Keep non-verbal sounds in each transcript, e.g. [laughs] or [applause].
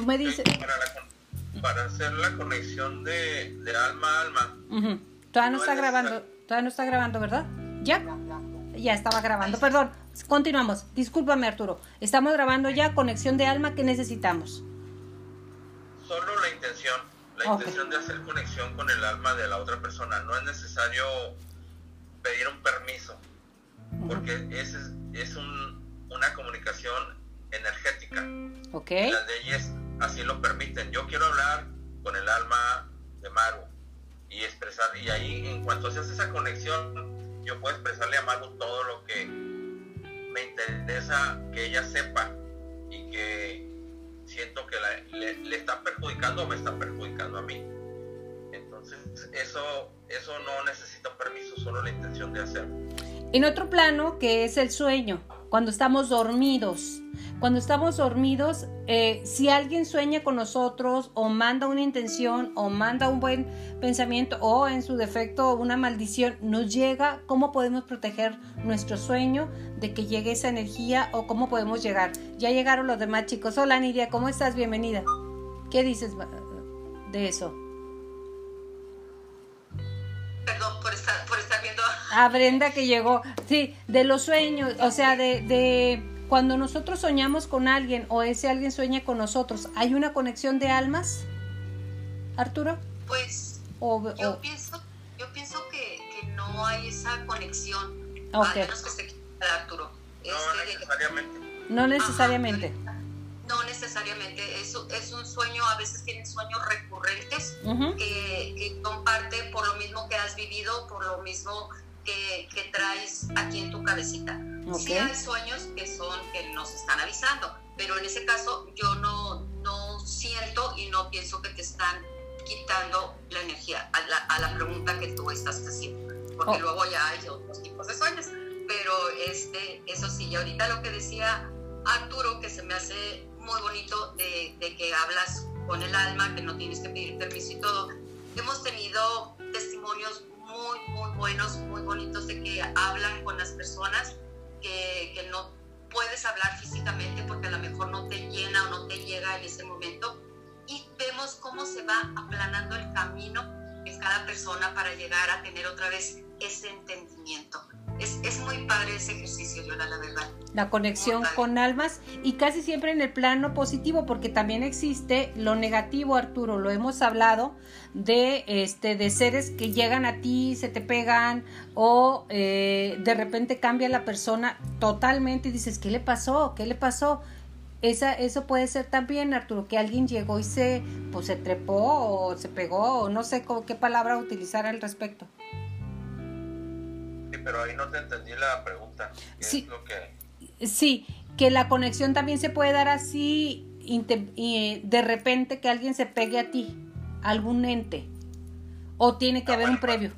tú me dices... Para, hacer la conexión de, alma a alma. Todavía no, está grabando, todavía no está grabando, ¿verdad? ¿Ya? Ya estaba grabando, perdón. Continuamos. Discúlpame, Arturo. Estamos grabando ya conexión de alma que necesitamos. Solo la intención, la intención de hacer conexión con el alma de la otra persona. No es necesario pedir un permiso, porque es, es una comunicación energética. Okay. Las leyes así lo permiten. Yo quiero hablar con el alma de Maru y expresar, y ahí en cuanto se hace esa conexión, yo puedo expresarle a Maru todo lo que me interesa que ella sepa y que siento que le, está perjudicando o me está perjudicando a mí. Entonces, eso, eso no necesita permiso, solo la intención de hacerlo. En otro plano, que es el sueño, cuando estamos dormidos. Cuando estamos dormidos, eh, si alguien sueña con nosotros o manda una intención o manda un buen pensamiento o en su defecto una maldición, nos llega, ¿cómo podemos proteger nuestro sueño de que llegue esa energía o cómo podemos llegar? Ya llegaron los demás chicos. Hola Nidia, ¿cómo estás? Bienvenida. ¿Qué dices de eso? Perdón por estar. A Brenda que llegó. Sí, de los sueños, o sea, de cuando nosotros soñamos con alguien o ese alguien sueña con nosotros, ¿hay una conexión de almas, Arturo? Pues yo, Pienso, yo pienso que, no hay esa conexión, a menos que se Arturo. No este, necesariamente. No necesariamente. no necesariamente, es, es un sueño, a veces tienen sueños recurrentes que, que comparten por lo mismo que has vivido, por lo mismo que, traes aquí en tu cabecita. Sí hay sueños que son que nos están avisando, pero en ese caso yo no, no siento y no pienso que te están quitando la energía a la, a la pregunta que tú estás haciendo, porque oh. luego ya hay otros tipos de sueños. Pero este, eso sí, y ahorita lo que decía Arturo, que se me hace muy bonito de, de que hablas con el alma, que no tienes que pedir permiso y todo. Hemos tenido testimonios muy, muy buenos, muy bonitos de que hablan con las personas que, que no puedes hablar físicamente porque a lo mejor no te llena o no te llega en ese momento. Y vemos cómo se va aplanando el camino en cada persona para llegar a tener otra vez ese entendimiento es, muy padre ese ejercicio, Yola, la verdad. La conexión con almas y casi siempre en el plano positivo, porque también existe lo negativo, Arturo, lo hemos hablado, de, este, de seres que llegan a ti, se te pegan o eh, de repente cambia la persona totalmente y dices, ¿qué le pasó? ¿Qué le pasó? Esa, eso puede ser también, Arturo, que alguien llegó y se, pues, se trepó o se pegó o no sé qué palabra utilizar al respecto pero ahí no te entendí la pregunta. sí, que... sí, que la conexión también se puede dar así y de repente que alguien se pegue a ti, algún ente, o tiene que ah, haber un previo.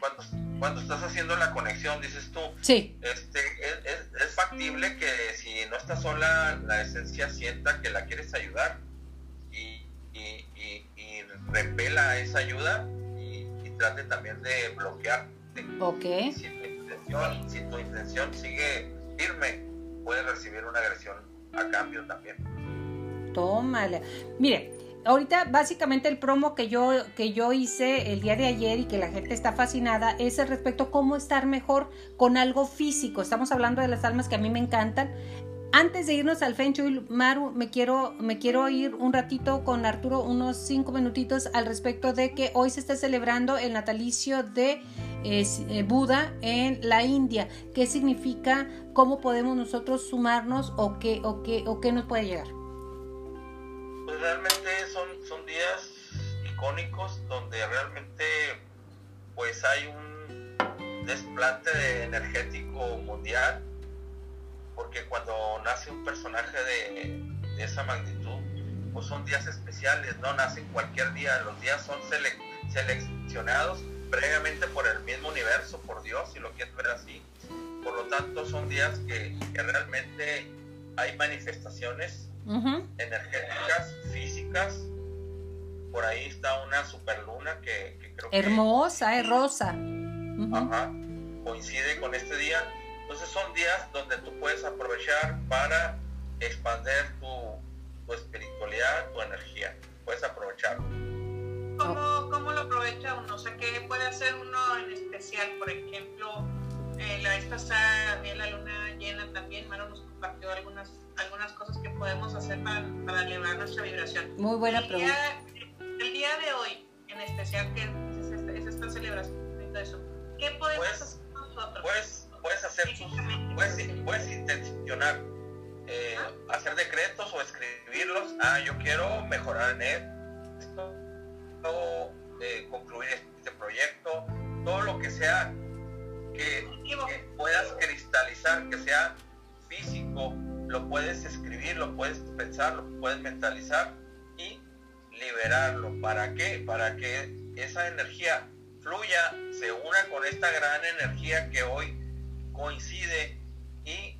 Cuando, cuando, estás haciendo la conexión, dices tú, sí. este, es, es, factible que si no estás sola, la esencia sienta que la quieres ayudar y, y, y, y repela esa ayuda trate también de bloquearte. Ok. Si tu intención, si tu intención sigue firme, puedes recibir una agresión a cambio también. Tómale. Mire, ahorita básicamente el promo que yo, que yo hice el día de ayer y que la gente está fascinada es el respecto a cómo estar mejor con algo físico. Estamos hablando de las almas que a mí me encantan. Antes de irnos al Feng Shui, Maru, me quiero, me quiero ir un ratito con Arturo, unos cinco minutitos al respecto de que hoy se está celebrando el natalicio de eh, Buda en la India. ¿Qué significa? ¿Cómo podemos nosotros sumarnos o qué, o qué, o qué nos puede llegar? Pues realmente son, son días icónicos donde realmente pues hay un desplante energético mundial porque cuando nace un personaje de, esa magnitud, pues son días especiales, no nacen cualquier día, los días son seleccionados previamente por el mismo universo, por Dios, si lo quieres ver así. Por lo tanto, son días que, realmente hay manifestaciones energéticas, físicas. Por ahí está una superluna que, que creo Hermosa, es rosa. Ajá, coincide con este día entonces son días donde tú puedes aprovechar para expandir tu, tu espiritualidad, tu energía. Puedes aprovecharlo. ¿Cómo, ¿Cómo lo aprovecha uno? O sea, ¿qué puede hacer uno en especial? Por ejemplo, eh, la vez pasada había la luna llena también, Maro nos compartió algunas, algunas cosas que podemos hacer para, para elevar nuestra vibración. Muy buena el pregunta. Día, el día de hoy, en especial, que es esta, es esta celebración eso, ¿qué podemos Pues, hacer nosotros? Puedes, puedes hacer Físicamente, puedes, puedes intencionar, eh, hacer decretos o escribirlos. Ah, yo quiero mejorar en esto, o, eh, concluir este proyecto, todo lo que sea que puedas cristalizar, que sea físico, lo puedes escribir, lo puedes pensar, lo puedes mentalizar y liberarlo. ¿Para qué? Para que esa energía fluya, se una con esta gran energía que hoy coincide y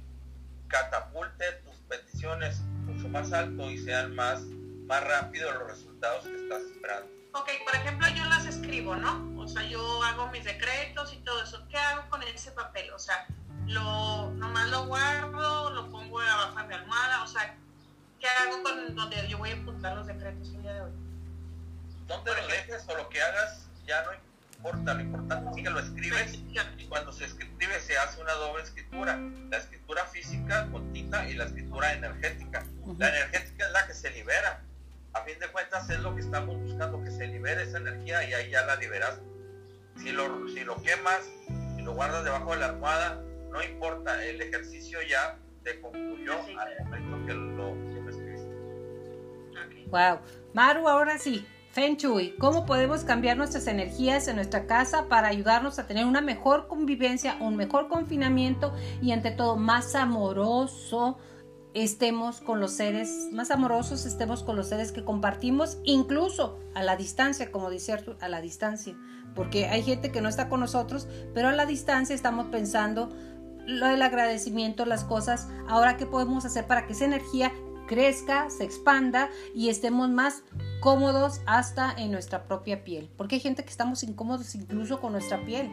catapulte tus peticiones mucho más alto y sean más, más rápido los resultados que estás esperando. Ok, por ejemplo, yo las escribo, ¿no? O sea, yo hago mis decretos y todo eso. ¿Qué hago con ese papel? O sea, lo, nomás lo guardo, lo pongo abajo de mi almohada, o sea, ¿qué hago con donde yo voy a apuntar los decretos el día de hoy? Donde lo dejes o lo que hagas ya no importa, lo importante es que lo escribes y cuando se escribe se hace una doble escritura, la escritura física con tinta y la escritura energética. La energética es la que se libera. A fin de cuentas es lo que estamos buscando, que se libere esa energía y ahí ya la liberas. Si lo, si lo quemas, si lo guardas debajo de la almohada, no importa, el ejercicio ya te concluyó al momento que lo, que lo escribiste. Ok. Wow. Maru, ahora sí. Feng Shui, ¿cómo podemos cambiar nuestras energías en nuestra casa para ayudarnos a tener una mejor convivencia, un mejor confinamiento y ante todo más amoroso estemos con los seres, más amorosos estemos con los seres que compartimos, incluso a la distancia, como dice Arthur, a la distancia, porque hay gente que no está con nosotros, pero a la distancia estamos pensando lo del agradecimiento, las cosas, ahora qué podemos hacer para que esa energía crezca, se expanda y estemos más cómodos hasta en nuestra propia piel. Porque hay gente que estamos incómodos incluso con nuestra piel.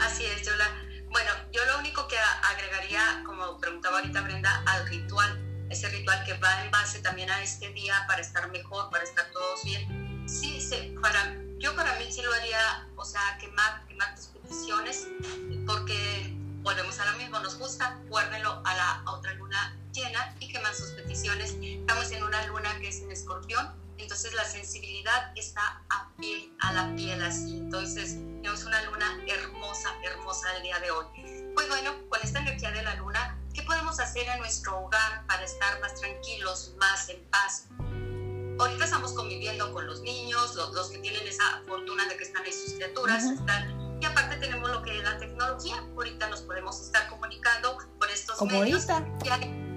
Así es, yo la, bueno, yo lo único que agregaría, como preguntaba ahorita Brenda, al ritual, ese ritual que va en base también a este día para estar mejor, para estar todos bien. Sí, se, para, yo para mí sí lo haría, o sea, quemar, quemar tus peticiones, porque volvemos a lo mismo, nos gusta, guárdenlo a la otra luna llena y queman sus peticiones. Estamos en una luna que es en escorpión, entonces la sensibilidad está a piel, a la piel así. Entonces tenemos una luna hermosa, hermosa el día de hoy. Pues bueno, con esta energía de la luna, ¿qué podemos hacer en nuestro hogar para estar más tranquilos, más en paz? Ahorita estamos conviviendo con los niños, los, los que tienen esa fortuna de que están ahí sus criaturas, están, y aparte tenemos lo que es la tecnología. Ahorita nos podemos estar comunicando por estos Como medios ahorita.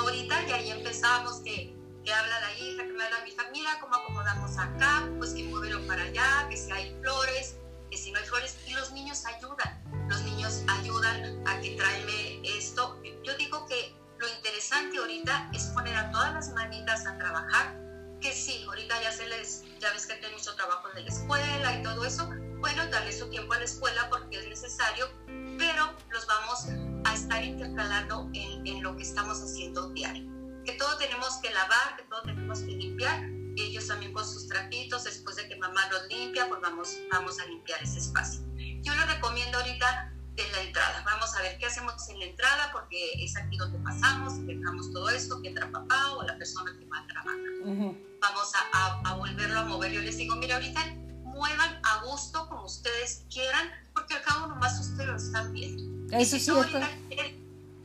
Como ahorita, y ahí empezamos que, que habla la hija, que me habla mi hija, mira cómo acomodamos acá, pues que muévelo para allá, que si hay flores, que si no hay flores, y los niños ayudan, los niños ayudan a que tráeme esto. Yo digo que lo interesante ahorita es poner a todas las manitas a trabajar, que sí, ahorita ya se les, ya ves que tienen mucho trabajo de la escuela y todo eso, bueno, darle su tiempo a la escuela porque es necesario, pero los vamos a estar intercalando en, en lo que estamos haciendo diario. Que todo tenemos que lavar, que todo tenemos que limpiar, y ellos también con sus trapitos, después de que mamá los limpia, pues vamos, vamos a limpiar ese espacio. Yo les recomiendo ahorita de la entrada. Vamos a ver qué hacemos en la entrada, porque es aquí donde pasamos, dejamos todo esto, que entra papá o la persona que va a trabajar Ujú. vamos a, a- a volverlo a mover. Yo les digo, mira, ahorita muevan a gusto como ustedes quieran, porque al cabo nomás ustedes lo están viendo. Y Eso si es tú cierto. ahorita si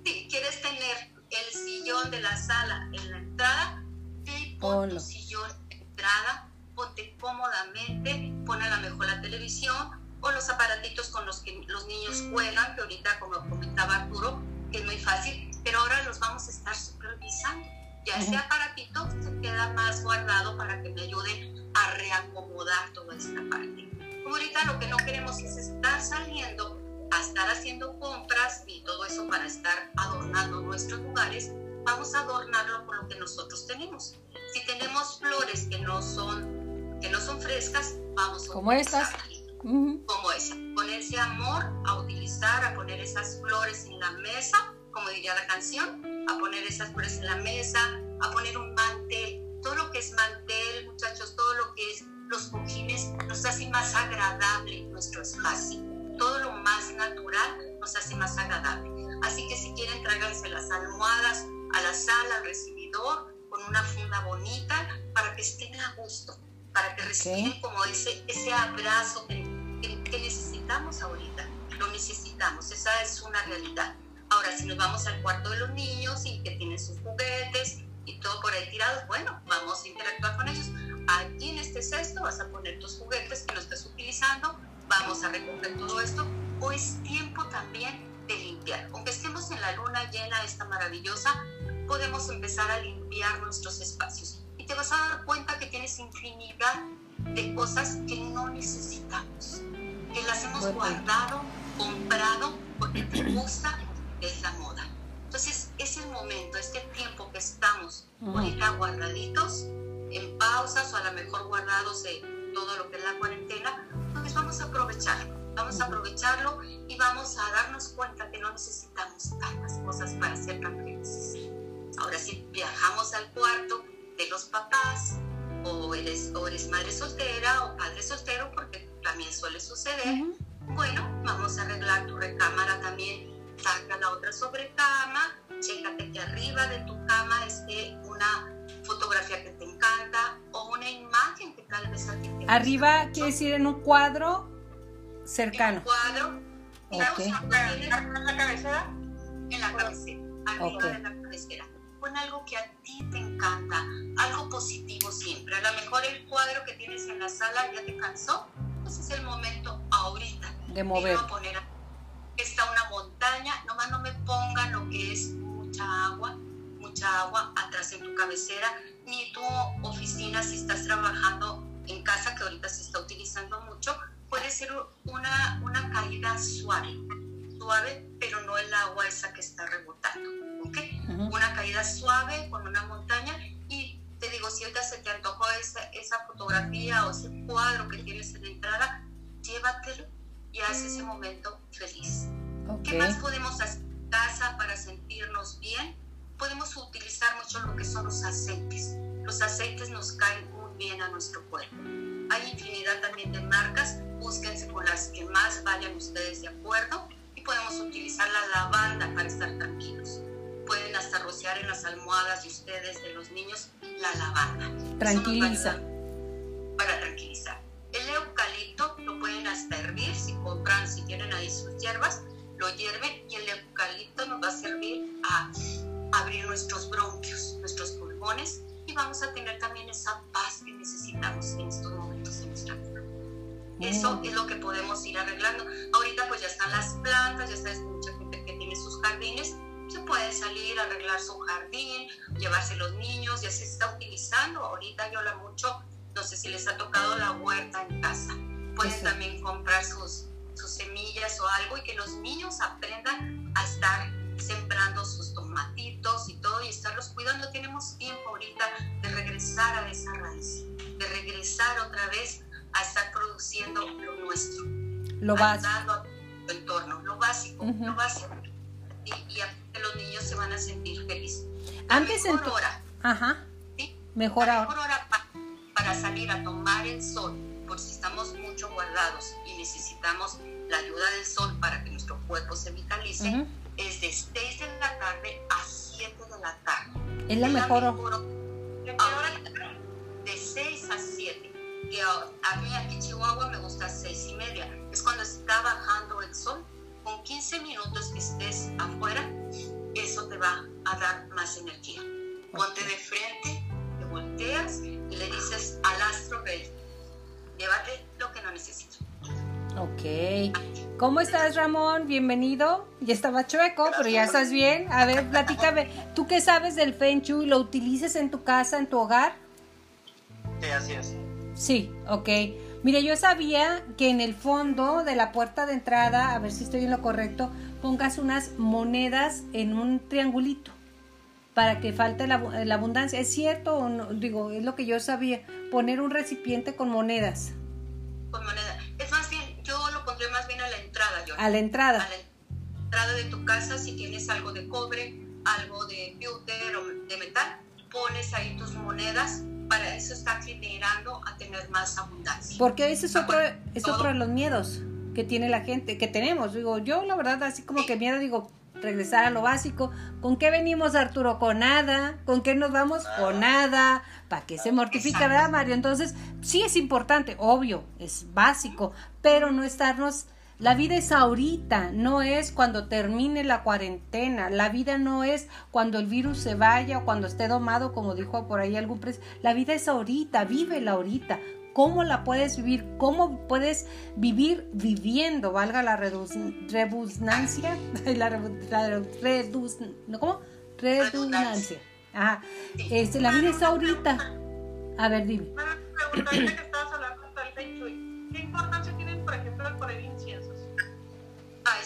quieres tener el sillón de la sala en la entrada, y pon Ponlo. tu sillón en la entrada, ponte cómodamente, pon a lo mejor la televisión o los aparatitos con los que los niños juegan, que ahorita, como comentaba Arturo, que es muy fácil, pero ahora los vamos a estar supervisando. Ya ese aparatito se queda más guardado para que me ayude a reacomodar toda esta parte. Como ahorita lo que no queremos es estar saliendo a estar haciendo compras y todo eso para estar adornando nuestros lugares, vamos a adornarlo con lo que nosotros tenemos. Si tenemos flores que no son, que no son frescas, vamos a Como Ujú. como esa. Ponerse amor a utilizar, a poner esas flores en la mesa, como diría la canción, a poner esas flores en la mesa, a poner un mantel. Todo lo que es mantel, muchachos, todo lo que es los cojines, nos hace más agradable nuestro espacio. Todo lo más natural nos hace más agradable. Así que si quieren, tráiganse las almohadas a la sala, al recibidor, con una funda bonita, para que estén a gusto, para que reciban como ese, ese abrazo que, que necesitamos ahorita. Lo necesitamos, esa es una realidad. Ahora, si nos vamos al cuarto de los niños y que tienen sus juguetes y todo por ahí tirados, bueno, vamos a interactuar con ellos. Aquí en este cesto vas a poner tus juguetes que no estás utilizando, vamos a recoger todo esto. O es tiempo también de limpiar. Aunque estemos en la luna llena, esta maravillosa, podemos empezar a limpiar nuestros espacios. Y te vas a dar cuenta que tienes infinidad de cosas que no necesitamos, que las hemos guardado, comprado, porque te gusta es la moda. Entonces, es el momento, este tiempo que estamos ahorita guardaditos, en pausas o a lo mejor guardados de todo lo que es la cuarentena, vamos a aprovecharlo. Vamos a aprovecharlo y vamos a darnos cuenta que no necesitamos tantas cosas para ser tan felices. Ahora, si viajamos al cuarto de los papás, o eres, o eres madre soltera o padre soltero, porque también suele suceder, bueno, vamos a arreglar tu recámara también saca la otra sobrecama, chécate que arriba de tu cama esté una fotografía que te encanta o una imagen que tal vez a ti te Arriba quiere decir en un cuadro cercano. En un cuadro. Okay. ¿En la cabecera? En la cabecera, arriba de la cabecera. Pon algo que a ti te encanta, algo positivo siempre. A lo mejor el cuadro que tienes en la sala ya te cansó, pues es el momento ahorita de mover. Poner está una montaña, nomás no me pongan lo que es mucha agua, mucha agua atrás en tu cabecera, ni tu oficina si estás trabajando en casa, que ahorita se está utilizando mucho, puede ser una, una caída suave, suave, pero no el agua esa que está rebotando, ¿ok? Una caída suave con una montaña y te digo, si ahorita se te antojó esa, esa fotografía o ese cuadro que tienes en la entrada, llévatelo y hace ese momento feliz. ¿Qué más podemos hacer en casa para sentirnos bien? Podemos utilizar mucho lo que son los aceites. Los aceites nos caen muy bien a nuestro cuerpo. Hay infinidad también de marcas, búsquense con las que más vayan ustedes de acuerdo y podemos utilizar la lavanda para estar tranquilos. Pueden hasta rociar en las almohadas de ustedes, de los niños, la lavanda. Tranquiliza. Vamos a tener también esa paz que necesitamos en estos momentos de nuestra vida. Eso es lo que podemos ir arreglando. Ahorita pues ya están las plantas, ya sabes mucha gente que tiene sus jardines, se puede salir arreglar su jardín, llevarse los niños, ya se está utilizando. Ahorita yo la mucho no sé si les ha tocado la huerta en casa. Pueden también comprar sus, sus semillas o algo y que los niños aprendan a estar sembrando estarlos cuidando. Tenemos tiempo ahorita de regresar a esa raíz, de regresar otra vez a estar produciendo lo nuestro. Lo básico. A tu entorno, lo básico, lo básico. Y, y los niños se van a sentir felices. Antes mejor hora. Ajá. ¿sí? Mejor La mejor hora para salir a tomar el sol, por si estamos mucho guardados y necesitamos la ayuda del sol para que nuestro cuerpo se vitalice, es de 6 de la tarde a 7 de la tarde. Es la mejor hora. De 6 a 7. Que a mí aquí en Chihuahua me gusta 6 y media. Es cuando está bajando el sol. Con 15 minutos que estés afuera, eso te va a dar más energía. Ponte de frente, te volteas y le dices al astro rey, llévate lo que no necesito. Ok. ¿Cómo estás, Ramón? Bienvenido. Ya estaba chueco, pero ya estás bien. A ver, platícame. ¿Tú qué sabes del Feng Shui? ¿Lo utilices en tu casa, en tu hogar? Sí, así es. Sí, ok. Mire, yo sabía que en el fondo de la puerta de entrada, a ver si estoy en lo correcto, pongas unas monedas en un triangulito para que falte la, la, abundancia. ¿Es cierto o no? Digo, es lo que yo sabía, poner un recipiente con monedas. A la entrada. A la entrada de tu casa, si tienes algo de cobre, algo de pewter o de metal, pones ahí tus monedas, para eso está generando a tener más abundancia. Porque ese es otro, es otro de los miedos que tiene la gente, que tenemos. Digo, yo la verdad, así como que miedo, digo, regresar a lo básico. ¿Con qué venimos, Arturo? Con nada. ¿Con qué nos vamos? Con nada. ¿Para qué se mortifica, verdad, Mario? Entonces, sí es importante, obvio, es básico, pero no estarnos la vida es ahorita, no es cuando termine la cuarentena. La vida no es cuando el virus se vaya o cuando esté domado, como dijo por ahí algún pres. La vida es ahorita, la ahorita. ¿Cómo la puedes vivir? ¿Cómo puedes vivir viviendo? Valga la redundancia. [laughs] La, la ¿Cómo? Redundancia. Ajá. Este, la vida es ahorita. A ver, dime.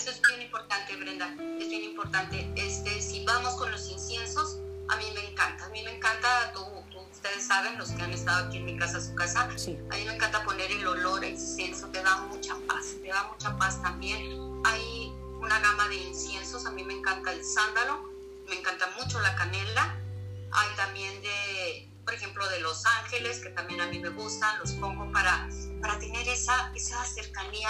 Eso es bien importante, Brenda. Es bien importante. Este, si vamos con los inciensos, a mí me encanta. A mí me encanta, tú, ustedes saben, los que han estado aquí en mi casa, su casa, a mí me encanta poner el olor a incienso. Te da mucha paz. Te da mucha paz también. Hay una gama de inciensos. A mí me encanta el sándalo. Me encanta mucho la canela. Hay también de por ejemplo, de Los Ángeles, que también a mí me gustan, los pongo para, para tener esa, esa cercanía,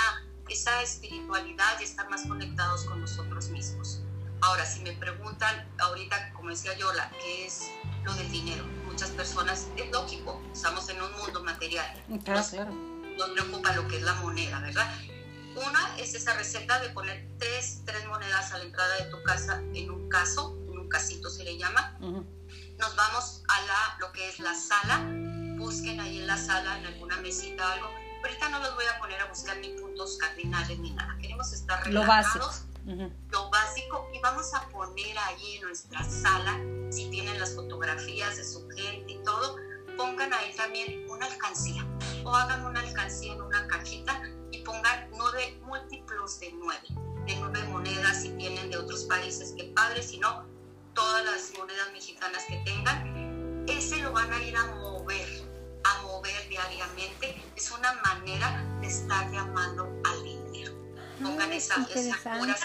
esa espiritualidad y estar más conectados con nosotros mismos. Ahora, si me preguntan ahorita, como decía Yola, ¿qué es lo del dinero? Muchas personas, es lógico, estamos en un mundo material. Claro, claro. Nos preocupa lo que es la moneda, ¿verdad? Una es esa receta de poner tres, tres monedas a la entrada de tu casa en un caso, en un casito se le llama nos vamos a la, lo que es la sala, busquen ahí en la sala, en alguna mesita o algo. Ahorita no los voy a poner a buscar ni puntos cardinales ni nada. Queremos estar relajados. Lo básico. Lo básico. Y vamos a poner ahí en nuestra sala, si tienen las fotografías de su gente y todo, pongan ahí también una alcancía. O hagan una alcancía en una cajita y pongan nueve múltiplos de nueve. De nueve monedas si tienen de otros países, qué padre. Si no, todas las monedas mexicanas que tengan, ese lo van a ir a mover, a mover diariamente. Es una manera de estar llamando al dinero. Pongan esa, esa pura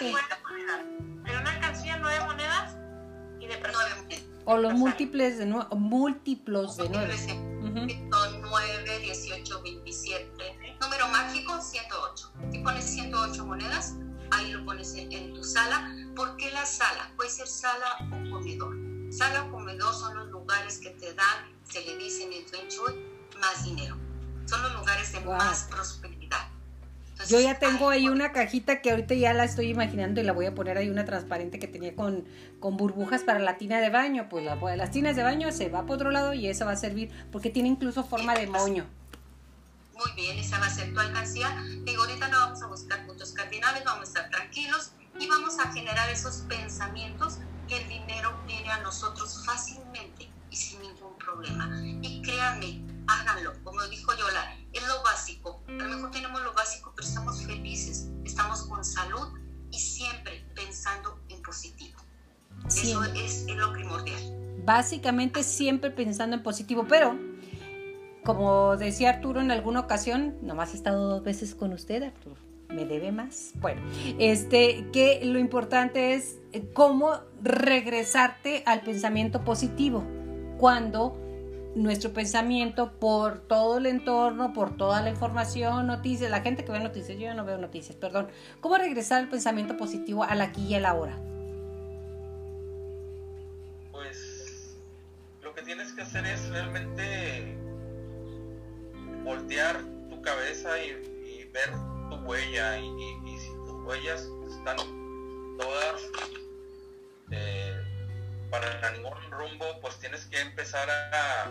En una canción nueve monedas y de nueve monedas. O los múltiples de nueve, múltiplos de nueve. Son 9, 18, 27. Número mágico, 108. Si pones 108 monedas, ahí lo pones en, tu sala. ¿Por qué la sala? Puede ser sala o comedor. Sala o comedor son los lugares que te dan, se le dice en el Feng más dinero. Son los lugares de más prosperidad. Yo ya tengo ahí una cajita que ahorita ya la estoy imaginando y la voy a poner ahí una transparente que tenía con, con burbujas para la tina de baño. Pues la, las tinas de baño se va por otro lado y esa va a servir porque tiene incluso forma de moño muy bien, esa va a ser tu alcancía. Digo, ahorita no vamos a buscar puntos cardinales, vamos a estar tranquilos y vamos a generar esos pensamientos que el dinero viene a nosotros fácilmente Básicamente siempre pensando en positivo, pero como decía Arturo en alguna ocasión, nomás he estado dos veces con usted, Arturo. Me debe más. Bueno, este, que lo importante es eh, cómo regresarte al pensamiento positivo cuando nuestro pensamiento por todo el entorno, por toda la información, noticias, la gente que ve noticias, yo no veo noticias, perdón. ¿Cómo regresar al pensamiento positivo al aquí y a la hora? Tienes que hacer es realmente voltear tu cabeza y, ver tu huella y, si tus huellas están todas eh, para ningún rumbo, pues tienes que empezar a,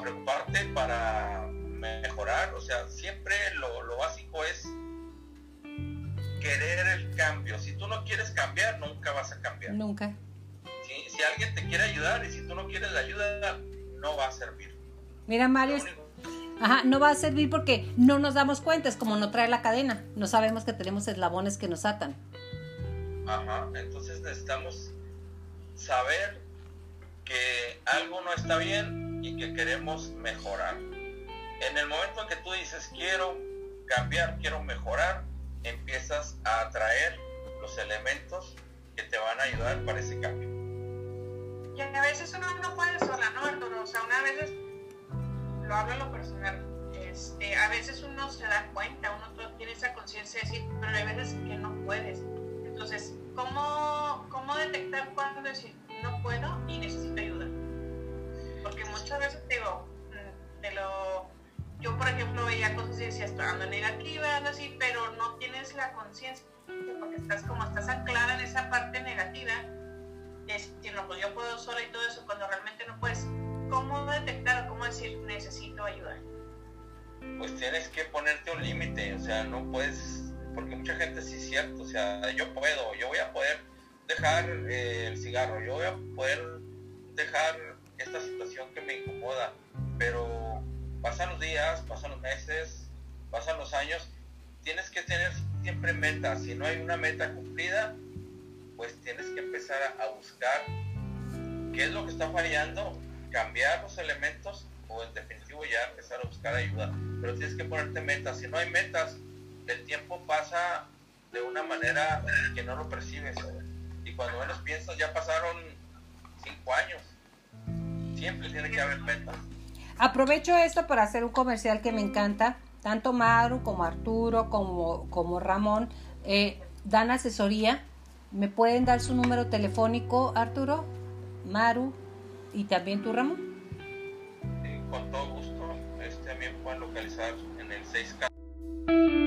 preocuparte para mejorar. O sea, siempre lo, básico es querer el cambio. Si tú no quieres cambiar, nunca vas a cambiar. Nunca. Si, alguien te quiere ayudar y si tú no quieres la ayuda, no va a servir. Mira, Mario, Ajá, no va a servir porque no nos damos cuenta, es como no trae la cadena, no sabemos que tenemos eslabones que nos atan. Ajá, entonces necesitamos saber que algo no está bien y que queremos mejorar. En el momento en que tú dices quiero cambiar, quiero mejorar, empiezas a atraer los elementos que te van a ayudar para ese cambio. Y a veces uno no puede sola, ¿no, Arturo? O sea, una vez, lo hablo en lo personal, este, a veces uno se da cuenta, uno tiene esa conciencia de decir, pero hay veces que no puedes. Entonces, ¿cómo, cómo detectar cuando decir, no puedo y necesito ayuda? Porque muchas veces digo, mm, te lo yo por ejemplo veía cosas y decía estoy ando negativa, así, pero no tienes la conciencia porque estás como estás anclada en esa parte negativa, es decir, no, pues yo puedo sola y todo eso, cuando realmente no puedes, ¿cómo detectar o cómo decir necesito ayuda? Pues tienes que ponerte un límite, o sea, no puedes, porque mucha gente sí es cierto, o sea, yo puedo, yo voy a poder dejar eh, el cigarro, yo voy a poder dejar esta situación que me incomoda, pero pasan los días, pasan los meses, pasan los años, tienes que tener siempre metas. Si no hay una meta cumplida, pues tienes que empezar a, buscar qué es lo que está fallando, cambiar los elementos o en definitivo ya empezar a buscar ayuda. Pero tienes que ponerte metas. Si no hay metas, el tiempo pasa de una manera que no lo percibes. Y cuando menos piensas, ya pasaron cinco años. Siempre tiene que haber metas. Aprovecho esto para hacer un comercial que me encanta. Tanto Maru como Arturo como, como Ramón eh, dan asesoría. ¿Me pueden dar su número telefónico, Arturo, Maru y también tú, Ramón? con todo gusto. Este, también pueden localizar en el 6K.